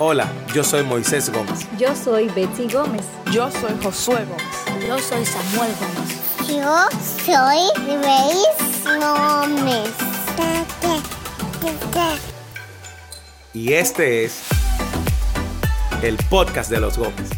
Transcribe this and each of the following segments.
Hola, yo soy Moisés Gómez. Yo soy Betsy Gómez. Yo soy Josué Gómez. Yo soy Samuel Gómez. Yo soy Grace Gómez. Y este es el podcast de los Gómez.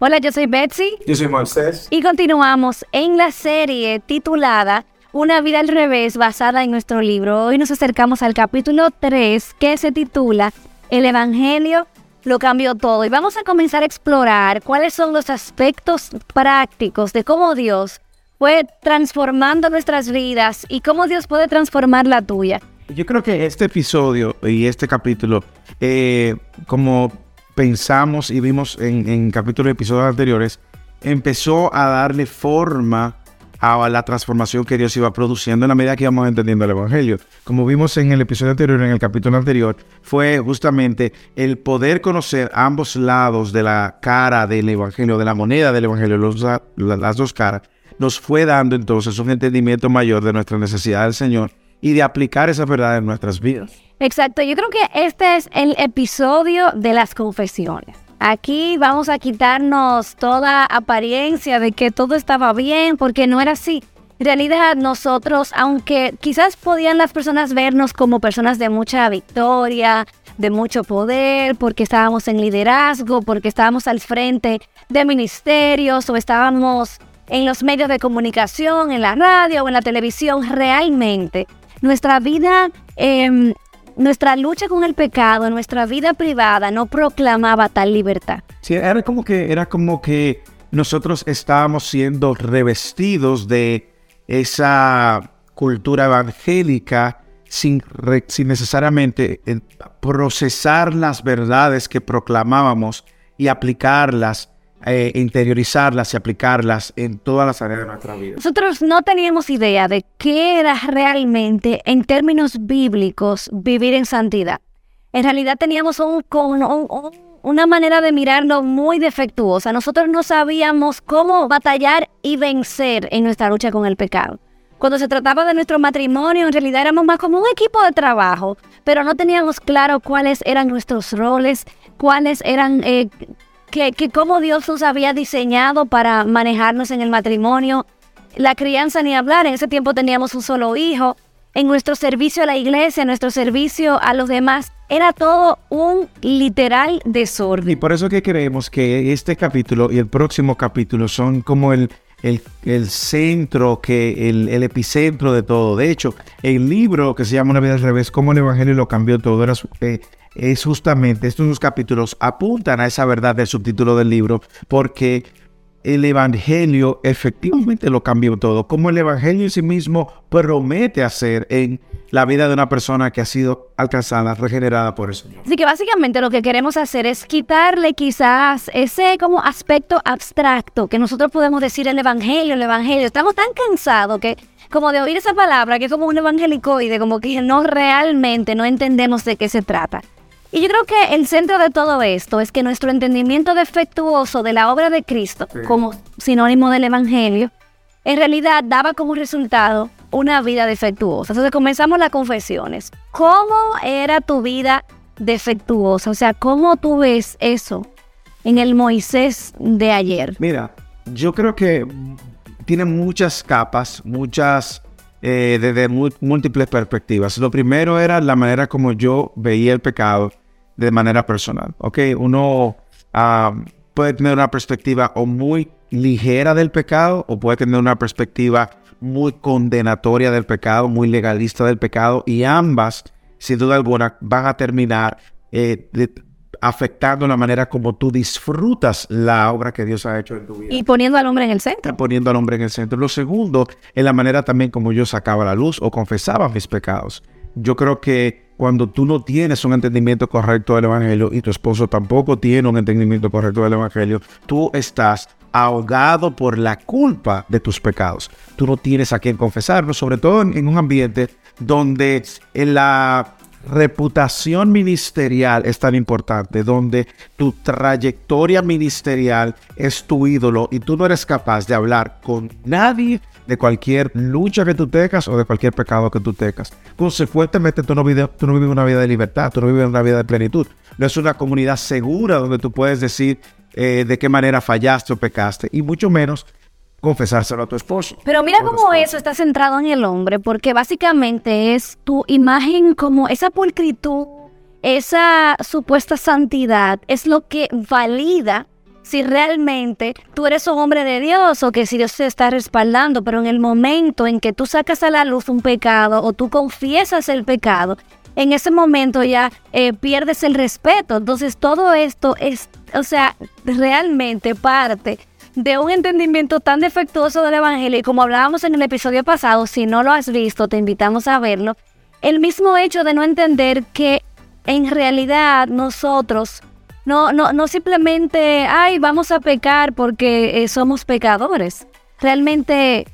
Hola, yo soy Betsy. Yo soy Moisés. Y continuamos en la serie titulada Una vida al revés basada en nuestro libro. Hoy nos acercamos al capítulo 3 que se titula El Evangelio lo cambió todo. Y vamos a comenzar a explorar cuáles son los aspectos prácticos de cómo Dios fue transformando nuestras vidas y cómo Dios puede transformar la tuya. Yo creo que este episodio y este capítulo, eh, como pensamos y vimos en, en capítulos y episodios anteriores, empezó a darle forma a la transformación que Dios iba produciendo en la medida que íbamos entendiendo el Evangelio. Como vimos en el episodio anterior, en el capítulo anterior, fue justamente el poder conocer ambos lados de la cara del Evangelio, de la moneda del Evangelio, los, las dos caras, nos fue dando entonces un entendimiento mayor de nuestra necesidad del Señor y de aplicar esa verdad en nuestras vidas. Exacto, yo creo que este es el episodio de las confesiones. Aquí vamos a quitarnos toda apariencia de que todo estaba bien, porque no era así. En realidad nosotros, aunque quizás podían las personas vernos como personas de mucha victoria, de mucho poder, porque estábamos en liderazgo, porque estábamos al frente de ministerios o estábamos en los medios de comunicación, en la radio o en la televisión, realmente nuestra vida eh, nuestra lucha con el pecado, nuestra vida privada no proclamaba tal libertad. Sí, era como que, era como que nosotros estábamos siendo revestidos de esa cultura evangélica sin, necesariamente eh, procesar las verdades que proclamábamos y aplicarlas eh, interiorizarlas y aplicarlas en todas las áreas de nuestra vida. Nosotros no teníamos idea de qué era realmente, en términos bíblicos, vivir en santidad. En realidad teníamos un, un, un, una manera de mirarlo muy defectuosa. Nosotros no sabíamos cómo batallar y vencer en nuestra lucha con el pecado. Cuando se trataba de nuestro matrimonio, en realidad éramos más como un equipo de trabajo, pero no teníamos claro cuáles eran nuestros roles, cuáles eran eh, que, que cómo Dios nos había diseñado para manejarnos en el matrimonio, la crianza ni hablar, en ese tiempo teníamos un solo hijo, en nuestro servicio a la iglesia, en nuestro servicio a los demás, era todo un literal desorden. Y por eso que creemos que este capítulo y el próximo capítulo son como el, el, el centro, que el, el, epicentro de todo. De hecho, el libro que se llama Una vida al revés, cómo el Evangelio lo cambió todo, era, eh, es justamente estos capítulos apuntan a esa verdad del subtítulo del libro, porque el Evangelio efectivamente lo cambió todo, como el Evangelio en sí mismo promete hacer en la vida de una persona que ha sido alcanzada, regenerada por el Señor. Así que básicamente lo que queremos hacer es quitarle quizás ese como aspecto abstracto que nosotros podemos decir el Evangelio, el Evangelio. Estamos tan cansados que como de oír esa palabra que es como un evangelicoide, como que no realmente no entendemos de qué se trata. Y yo creo que el centro de todo esto es que nuestro entendimiento defectuoso de la obra de Cristo, sí. como sinónimo del Evangelio, en realidad daba como resultado una vida defectuosa. Entonces comenzamos las confesiones. ¿Cómo era tu vida defectuosa? O sea, ¿cómo tú ves eso en el Moisés de ayer? Mira, yo creo que tiene muchas capas, muchas eh, desde múltiples perspectivas. Lo primero era la manera como yo veía el pecado de manera personal. Ok, uno uh, puede tener una perspectiva o muy ligera del pecado o puede tener una perspectiva muy condenatoria del pecado, muy legalista del pecado y ambas, sin duda alguna, van a terminar eh, de, afectando la manera como tú disfrutas la obra que Dios ha hecho en tu vida. Y poniendo al hombre en el centro. Poniendo al hombre en el centro. Lo segundo es la manera también como yo sacaba la luz o confesaba mis pecados. Yo creo que cuando tú no tienes un entendimiento correcto del Evangelio y tu esposo tampoco tiene un entendimiento correcto del Evangelio, tú estás ahogado por la culpa de tus pecados. Tú no tienes a quien confesarlo, sobre todo en, un ambiente donde en la reputación ministerial es tan importante, donde tu trayectoria ministerial es tu ídolo y tú no eres capaz de hablar con nadie de cualquier lucha que tú tengas o de cualquier pecado que tú tengas. Consecuentemente, tú no, vives, tú no vives una vida de libertad, tú no vives una vida de plenitud. No es una comunidad segura donde tú puedes decir eh, de qué manera fallaste o pecaste, y mucho menos confesárselo a tu esposo. Pero mira cómo eso está centrado en el hombre, porque básicamente es tu imagen como esa pulcritud, esa supuesta santidad, es lo que valida si realmente tú eres un hombre de Dios o que si Dios te está respaldando, pero en el momento en que tú sacas a la luz un pecado o tú confiesas el pecado, en ese momento ya eh, pierdes el respeto. Entonces todo esto es, o sea, realmente parte de un entendimiento tan defectuoso del Evangelio y como hablábamos en el episodio pasado, si no lo has visto, te invitamos a verlo, el mismo hecho de no entender que en realidad nosotros no, no, no simplemente, ay, vamos a pecar porque eh, somos pecadores. Realmente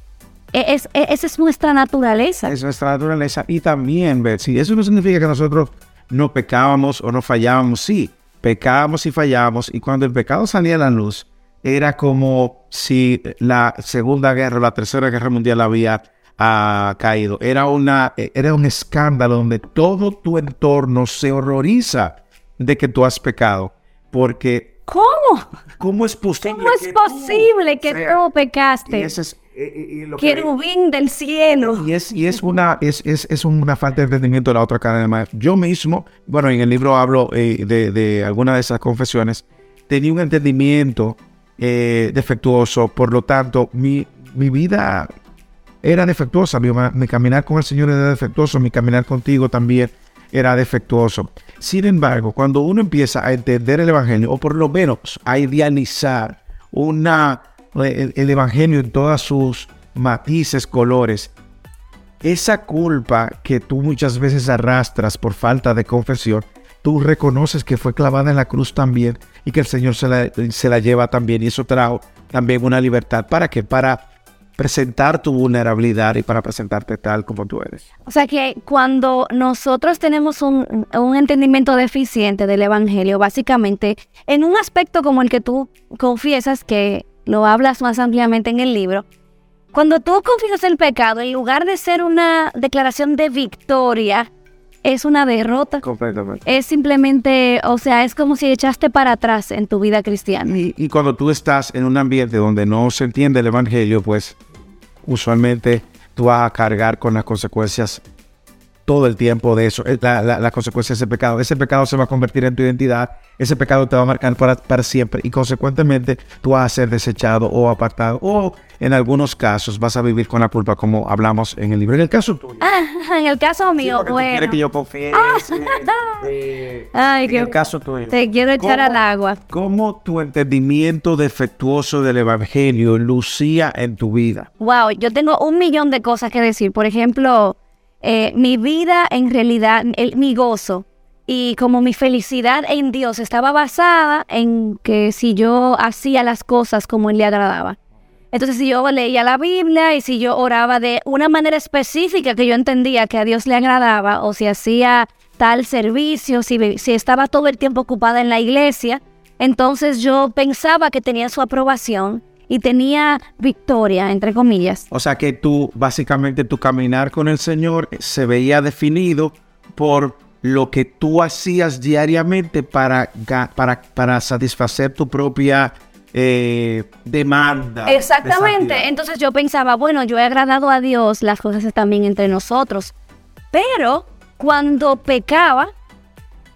e- es, e- esa es nuestra naturaleza. Es nuestra naturaleza. Y también, Betsy, eso no significa que nosotros no pecábamos o no fallábamos. Sí, pecábamos y fallábamos. Y cuando el pecado salía a la luz, era como si la Segunda Guerra o la Tercera Guerra Mundial había ah, caído. Era, una, era un escándalo donde todo tu entorno se horroriza de que tú has pecado. Porque, ¿Cómo? ¿cómo es posible? ¿Cómo es que tú posible que tú Y pecaste? ese es, eh, eh, y lo que- Querubín del cielo. y es, y es una es, es, es una falta de entendimiento de la otra cadena de maestros. Yo mismo, bueno, en el libro hablo eh, de, de algunas de esas confesiones, tenía un entendimiento eh, defectuoso, por lo tanto, mi, mi vida era defectuosa, mi, mi caminar con el Señor era defectuoso, mi caminar contigo también era defectuoso. Sin embargo, cuando uno empieza a entender el Evangelio, o por lo menos a idealizar una, el, el Evangelio en todas sus matices, colores, esa culpa que tú muchas veces arrastras por falta de confesión, tú reconoces que fue clavada en la cruz también y que el Señor se la, se la lleva también. Y eso trajo también una libertad. ¿Para qué? Para presentar tu vulnerabilidad y para presentarte tal como tú eres. O sea que cuando nosotros tenemos un, un entendimiento deficiente del Evangelio, básicamente, en un aspecto como el que tú confiesas, que lo hablas más ampliamente en el libro, cuando tú confiesas el pecado, en lugar de ser una declaración de victoria, es una derrota. Completamente. Es simplemente, o sea, es como si echaste para atrás en tu vida cristiana. Y, y cuando tú estás en un ambiente donde no se entiende el Evangelio, pues usualmente tú vas a cargar con las consecuencias todo el tiempo de eso, eh, la, la, la consecuencia de ese pecado. Ese pecado se va a convertir en tu identidad, ese pecado te va a marcar para, para siempre y consecuentemente tú vas a ser desechado o apartado o en algunos casos vas a vivir con la culpa como hablamos en el libro. En el caso tuyo. Ah, en el caso mío, tú quieres bueno. que yo confíe. eh, Ay, en que el caso tuyo. te quiero echar ¿Cómo- al agua. ¿Cómo tu entendimiento defectuoso del Evangelio lucía en tu vida? Wow, yo tengo un millón de cosas que decir. Por ejemplo, eh, mi vida en realidad, el- mi gozo y como mi felicidad en Dios estaba basada en que si yo hacía las cosas como Él le agradaba. Entonces, si yo leía la Biblia y si yo oraba de una manera específica que yo entendía que a Dios le agradaba, o si hacía tal servicio, si, si estaba todo el tiempo ocupada en la iglesia, entonces yo pensaba que tenía su aprobación y tenía victoria, entre comillas. O sea que tú, básicamente, tu caminar con el Señor se veía definido por lo que tú hacías diariamente para, para, para satisfacer tu propia eh, demanda. de Exactamente. Entonces yo pensaba, bueno, yo he agradado a Dios, las cosas están bien entre nosotros. Pero cuando pecaba,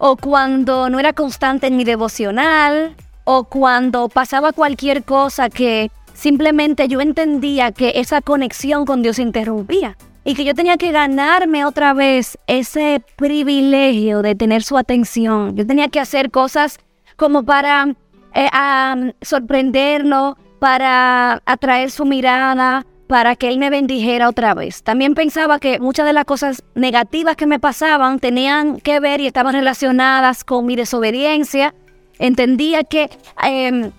o cuando no era constante en mi devocional, o cuando pasaba cualquier cosa que simplemente yo entendía que esa conexión con Dios se interrumpía. Y que yo tenía que ganarme otra vez ese privilegio de tener su atención. Yo tenía que hacer cosas como para eh, sorprenderlo, para atraer su mirada, para que él me bendijera otra vez. También pensaba que muchas de las cosas negativas que me pasaban tenían que ver y estaban relacionadas con mi desobediencia. Entendía que em,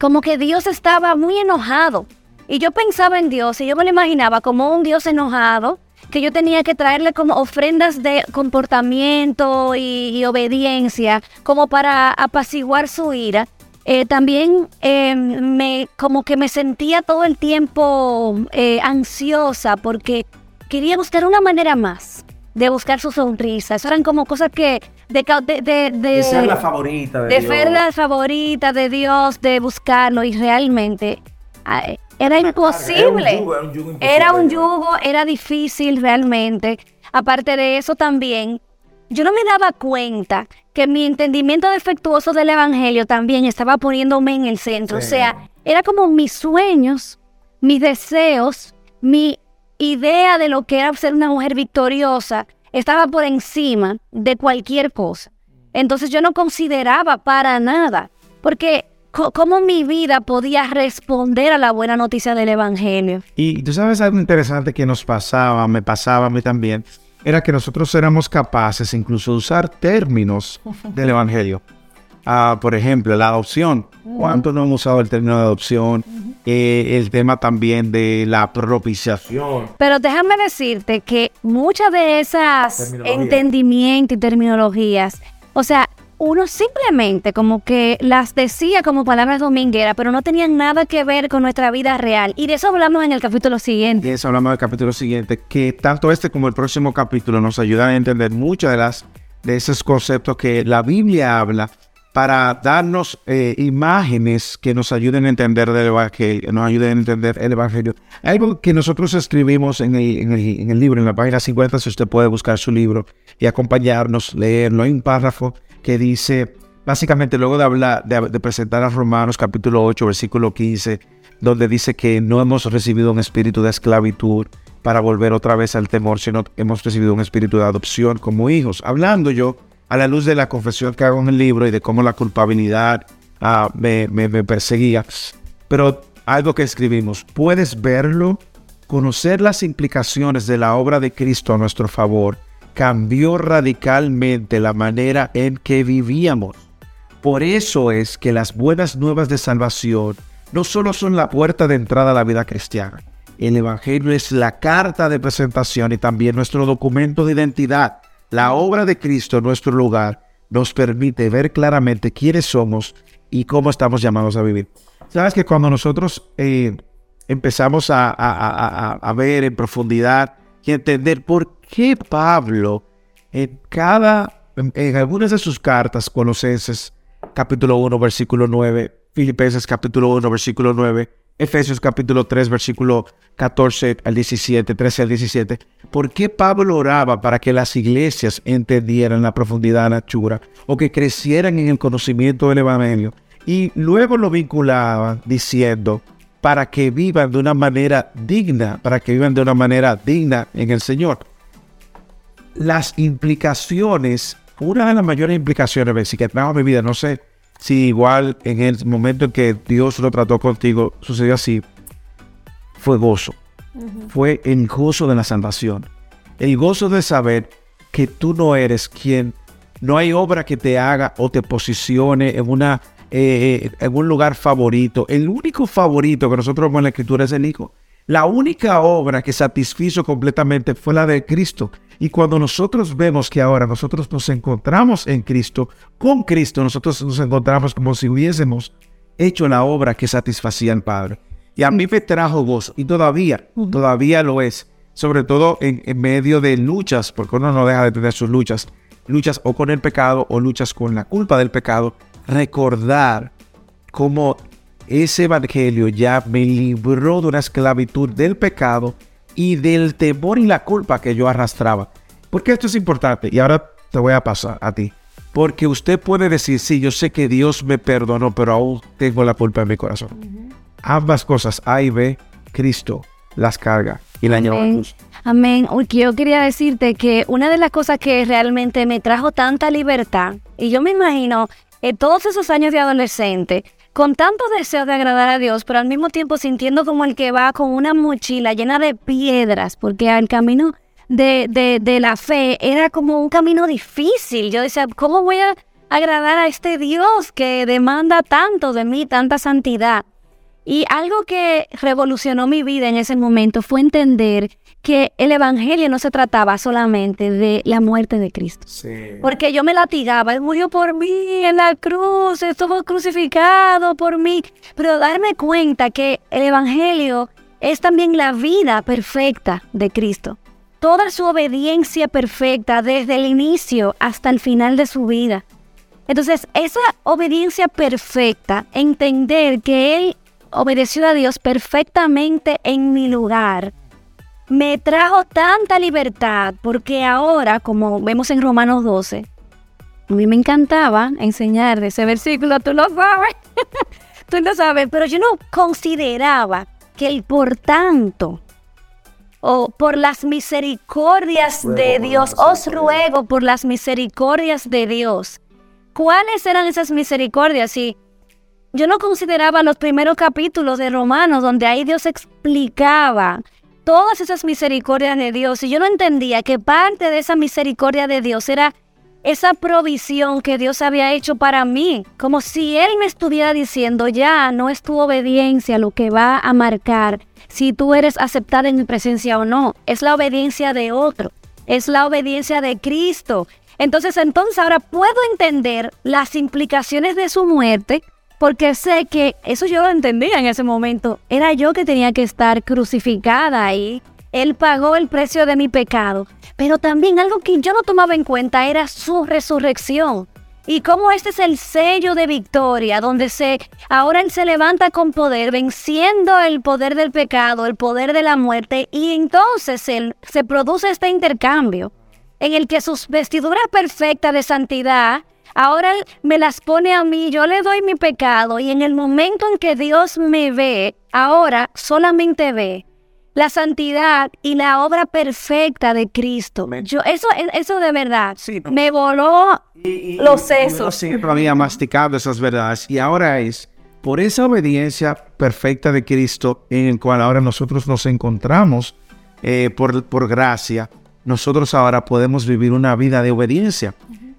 como que Dios estaba muy enojado. Y yo pensaba en Dios y yo me lo imaginaba como un Dios enojado, que yo tenía que traerle como ofrendas de comportamiento y, obediencia, como para apaciguar su ira. Eh, también eh, me como que me sentía todo el tiempo eh, ansiosa porque quería buscar una manera más de buscar su sonrisa. Eso eran como cosas que de de, de, ser la favorita de, de Dios. ser la favorita de Dios, de buscarlo y realmente era imposible. Era un yugo, era un yugo imposible. Era un yugo, era difícil realmente. Aparte de eso también, yo no me daba cuenta que mi entendimiento defectuoso del Evangelio también estaba poniéndome en el centro. Sí. O sea, era como mis sueños, mis deseos, mi idea de lo que era ser una mujer victoriosa estaba por encima de cualquier cosa. Entonces yo no consideraba para nada, porque cómo mi vida podía responder a la buena noticia del Evangelio. Y tú sabes algo interesante que nos pasaba, me pasaba a mí también, era que nosotros éramos capaces incluso de usar términos del Evangelio. Por ejemplo, la adopción. ¿Cuánto no hemos usado el término de adopción? Eh, el tema también de la propiciación. Pero déjame decirte que muchas de esas entendimientos y terminologías, o sea, uno simplemente como que las decía como palabras domingueras, pero no tenían nada que ver con nuestra vida real. Y de eso hablamos en el capítulo siguiente. De eso hablamos del capítulo siguiente, que tanto este como el próximo capítulo nos ayudan a entender muchas de las de esos conceptos que la Biblia habla para darnos eh, imágenes que nos ayuden a entender del Evangelio, nos ayuden a entender el Evangelio. Algo que nosotros escribimos el, el- en el libro, en la página 50, si usted puede buscar su libro y acompañarnos, leerlo. Hay un párrafo que dice, básicamente luego de hablar, de, de presentar a Romanos capítulo 8, versículo 15, donde dice que no hemos recibido un espíritu de esclavitud para volver otra vez al temor, sino hemos recibido un espíritu de adopción como hijos. Hablando yo a la luz de la confesión que hago en el libro y de cómo la culpabilidad ah, me, me- me perseguía. Pero algo que escribimos, puedes verlo, conocer las implicaciones de la obra de Cristo a nuestro favor, cambió radicalmente la manera en que vivíamos. Por eso es que las buenas nuevas de salvación no solo son la puerta de entrada a la vida cristiana. El Evangelio es la carta de presentación y también nuestro documento de identidad. La obra de Cristo en nuestro lugar nos permite ver claramente quiénes somos y cómo estamos llamados a vivir. Sabes que cuando nosotros eh, empezamos a, ver en profundidad y entender por qué Pablo en cada, en, en algunas de sus cartas, Colosenses capítulo 1, versículo 9, Filipenses capítulo 1, versículo 9, Efesios capítulo 3, versículo 14 al 17, 13 al 17, ¿por qué Pablo oraba para que las iglesias entendieran la profundidad de la anchura o que crecieran en el conocimiento del Evangelio? Y luego lo vinculaba diciendo, para que vivan de una manera digna, para que vivan de una manera digna en el Señor las implicaciones, una de las mayores implicaciones Bessie, que trajo mi vida, no sé si igual en el momento en que Dios lo trató contigo sucedió así, fue gozo. Fue el gozo de la salvación. El gozo de saber que tú no eres quien, no hay obra que te haga o te posicione en una eh, en un lugar favorito. El único favorito que nosotros vemos en la escritura es el Hijo. La única obra que satisfizo completamente fue la de Cristo. Y cuando nosotros vemos que ahora nosotros nos encontramos en Cristo, con Cristo, nosotros nos encontramos como si hubiésemos hecho la obra que satisfacía al Padre. Y a mí me trajo gozo, y todavía, todavía lo es, sobre todo en, en medio de luchas, porque uno no deja de tener sus luchas, luchas o con el pecado o luchas con la culpa del pecado, recordar cómo ese evangelio ya me libró de una esclavitud del pecado y del temor y la culpa que yo arrastraba. Porque esto es importante y ahora te voy a pasar a ti. Porque usted puede decir, sí, yo sé que Dios me perdonó, pero aún tengo la culpa en mi corazón. Ambas cosas, A y B, Cristo las carga y la lleva a la Amén. yo quería decirte que una de las cosas que realmente me trajo tanta libertad, y yo me imagino eh, todos esos años de adolescente, con tanto deseo de agradar a Dios, pero al mismo tiempo sintiendo como el que va con una mochila llena de piedras, porque el camino de, de, de la fe era como un camino difícil. Yo decía, ¿cómo voy a agradar a este Dios que demanda tanto de mí, tanta santidad? Y algo que revolucionó mi vida en ese momento fue entender que el Evangelio no se trataba solamente de la muerte de Cristo. Sí. Porque yo me latigaba, Él murió por mí en la cruz, estuvo crucificado por mí. Pero darme cuenta que el Evangelio es también la vida perfecta de Cristo. Toda su obediencia perfecta desde el inicio hasta el final de su vida. Entonces, esa obediencia perfecta, entender que Él obedeció a Dios perfectamente en mi lugar, me trajo tanta libertad porque ahora, como vemos en Romanos 12, a mí me encantaba enseñar de ese versículo, tú lo sabes, tú lo sabes, pero yo no consideraba que el por tanto, o por las misericordias de Dios, os ruego por las misericordias de Dios. ¿Cuáles eran esas misericordias? Y yo no consideraba los primeros capítulos de Romanos donde ahí Dios explicaba todas esas misericordias de Dios y yo no entendía que parte de esa misericordia de Dios era esa provisión que Dios había hecho para mí, como si Él me estuviera diciendo, ya no es tu obediencia lo que va a marcar si tú eres aceptada en mi presencia o no, es la obediencia de otro, es la obediencia de Cristo. Entonces, entonces ahora puedo entender las implicaciones de su muerte, porque sé que eso yo lo entendía en ese momento. Era yo que tenía que estar crucificada ahí. Él pagó el precio de mi pecado. Pero también algo que yo no tomaba en cuenta era su resurrección. Y cómo este es el sello de victoria, donde se ahora él se levanta con poder, venciendo el poder del pecado, el poder de la muerte, y entonces él, se produce este intercambio en el que sus vestiduras perfectas de santidad Ahora me las pone a mí, yo le doy mi pecado y en el momento en que Dios me ve, ahora solamente ve la santidad y la obra perfecta de Cristo. Yo, eso, eso de verdad Sí, no. me voló los sesos. Yo siempre había masticado esas verdades y ahora es por esa obediencia perfecta de Cristo en el cual ahora nosotros nos encontramos eh, por, por gracia, nosotros ahora podemos vivir una vida de obediencia.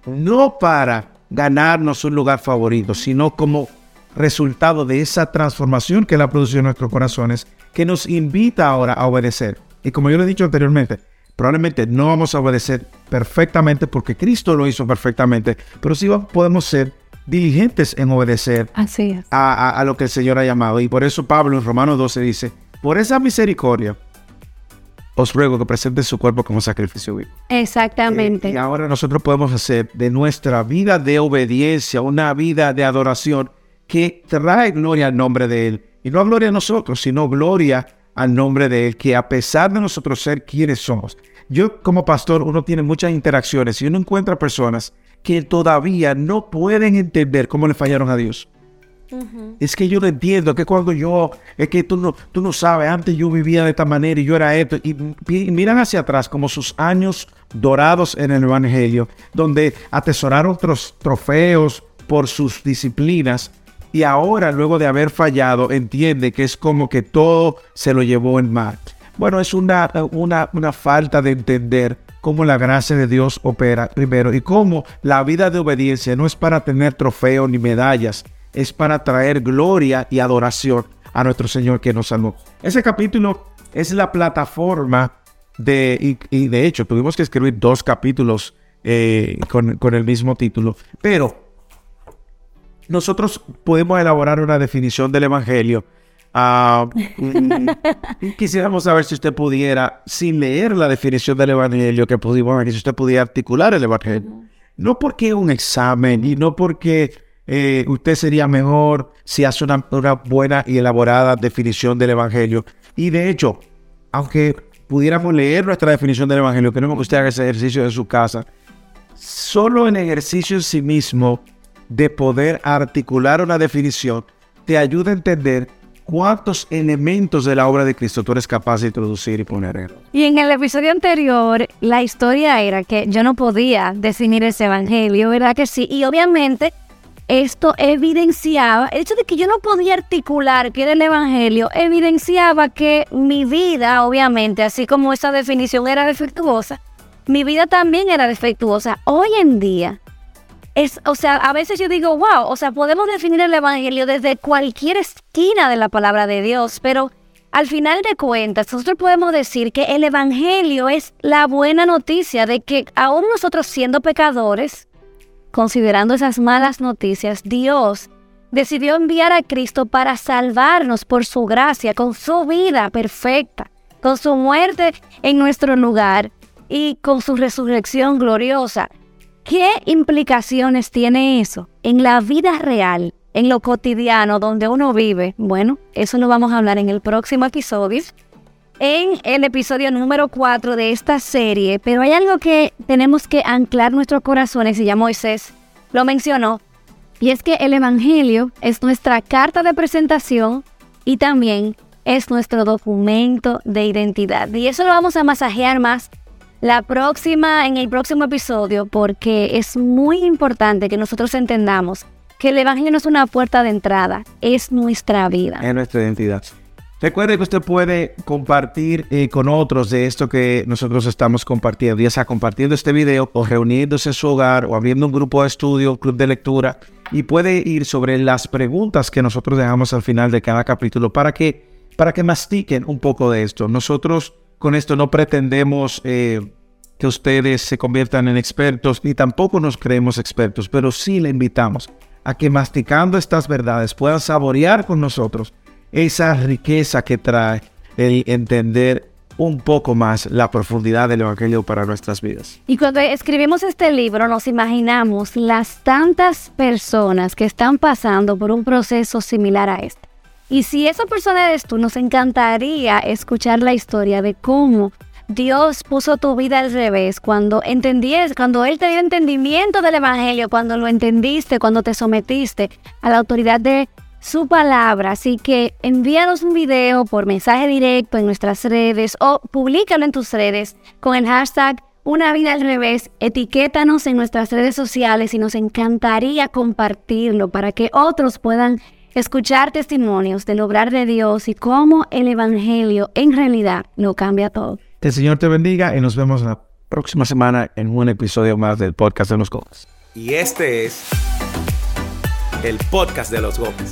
No para ganarnos un lugar favorito, sino como resultado de esa transformación que Él ha producido en nuestros corazones, que nos invita ahora a obedecer. Y como yo le he dicho anteriormente, probablemente no vamos a obedecer perfectamente porque Cristo lo hizo perfectamente, pero sí podemos ser diligentes en obedecer Así es. a, a- a lo que el Señor ha llamado. Y por eso Pablo en Romanos 12 dice, por esa misericordia, os ruego que presenten su cuerpo como sacrificio vivo. Exactamente. Y ahora nosotros podemos hacer de nuestra vida de obediencia una vida de adoración que trae gloria al nombre de Él. Y no gloria a nosotros, sino gloria al nombre de Él, que a pesar de nosotros ser quienes somos. Yo como pastor, uno tiene muchas interacciones y uno encuentra personas que todavía no pueden entender cómo le fallaron a Dios. Es que yo no entiendo que cuando yo, es que tú no, tú no sabes, antes yo vivía de esta manera y yo era esto, y, miran hacia atrás como sus años dorados en el Evangelio, donde atesoraron otros trofeos por sus disciplinas, y ahora, luego de haber fallado, entiende que es como que todo se lo llevó el mar. Bueno, es una, una, una falta de entender cómo la gracia de Dios opera primero y cómo la vida de obediencia no es para tener trofeos ni medallas, es para traer gloria y adoración a nuestro Señor que nos salvó. Ese capítulo es la plataforma de, y, y de hecho tuvimos que escribir dos capítulos eh, con, con el mismo título, pero nosotros podemos elaborar una definición del Evangelio. Ah, mm, quisiéramos saber si usted pudiera, sin leer la definición del Evangelio que pudimos ver, si usted pudiera articular el Evangelio. No porque un examen y no porque eh, usted sería mejor si hace una, buena y elaborada definición del Evangelio. Y de hecho, aunque pudiéramos leer nuestra definición del Evangelio, queremos que usted haga ese ejercicio en su casa. Solo el ejercicio en sí mismo de poder articular una definición te ayuda a entender cuántos elementos de la obra de Cristo tú eres capaz de introducir y poner en. Y en el episodio anterior, la historia era que yo no podía definir ese evangelio, ¿verdad que sí? Y obviamente esto evidenciaba, el hecho de que yo no podía articular qué era el evangelio, evidenciaba que mi vida, obviamente, así como esa definición era defectuosa, mi vida también era defectuosa. Hoy en día, es, o sea, a veces yo digo, wow, o sea, podemos definir el Evangelio desde cualquier esquina de la palabra de Dios, pero al final de cuentas, nosotros podemos decir que el Evangelio es la buena noticia de que aún nosotros siendo pecadores, considerando esas malas noticias, Dios decidió enviar a Cristo para salvarnos por su gracia, con su vida perfecta, con su muerte en nuestro lugar y con su resurrección gloriosa. ¿Qué implicaciones tiene eso en la vida real en lo cotidiano donde uno vive, bueno, eso lo vamos a hablar en el próximo episodio, en el episodio número 4 de esta serie, pero hay algo que tenemos que anclar nuestros corazones y ya Moisés lo mencionó, y es que el Evangelio es nuestra carta de presentación y también es nuestro documento de identidad. Y eso lo vamos a masajear más la próxima, en el próximo episodio, porque es muy importante que nosotros entendamos que el Evangelio no es una puerta de entrada, es nuestra vida. Es nuestra identidad. Recuerde que usted puede compartir eh, con otros de esto que nosotros estamos compartiendo, ya sea compartiendo este video o reuniéndose en su hogar o abriendo un grupo de estudio, club de lectura, y puede ir sobre las preguntas que nosotros dejamos al final de cada capítulo para que, para que mastiquen un poco de esto. Nosotros con esto no pretendemos eh, que ustedes se conviertan en expertos, ni tampoco nos creemos expertos, pero sí le invitamos a que masticando estas verdades puedan saborear con nosotros esa riqueza que trae el entender un poco más la profundidad del Evangelio para nuestras vidas. Y cuando escribimos este libro nos imaginamos las tantas personas que están pasando por un proceso similar a este. Y si esa persona eres tú, nos encantaría escuchar la historia de cómo Dios puso tu vida al revés, cuando entendías, cuando Él te dio entendimiento del Evangelio, cuando lo entendiste, cuando te sometiste a la autoridad de su palabra. Así que envíanos un video por mensaje directo en nuestras redes o públicalo en tus redes con el hashtag Una vida al revés. Etiquétanos en nuestras redes sociales y nos encantaría compartirlo para que otros puedan escuchar testimonios del obrar de Dios y cómo el Evangelio en realidad lo cambia todo. El Señor te bendiga y nos vemos la próxima semana en un episodio más del podcast de los Gómez. Y este es el podcast de los Gómez.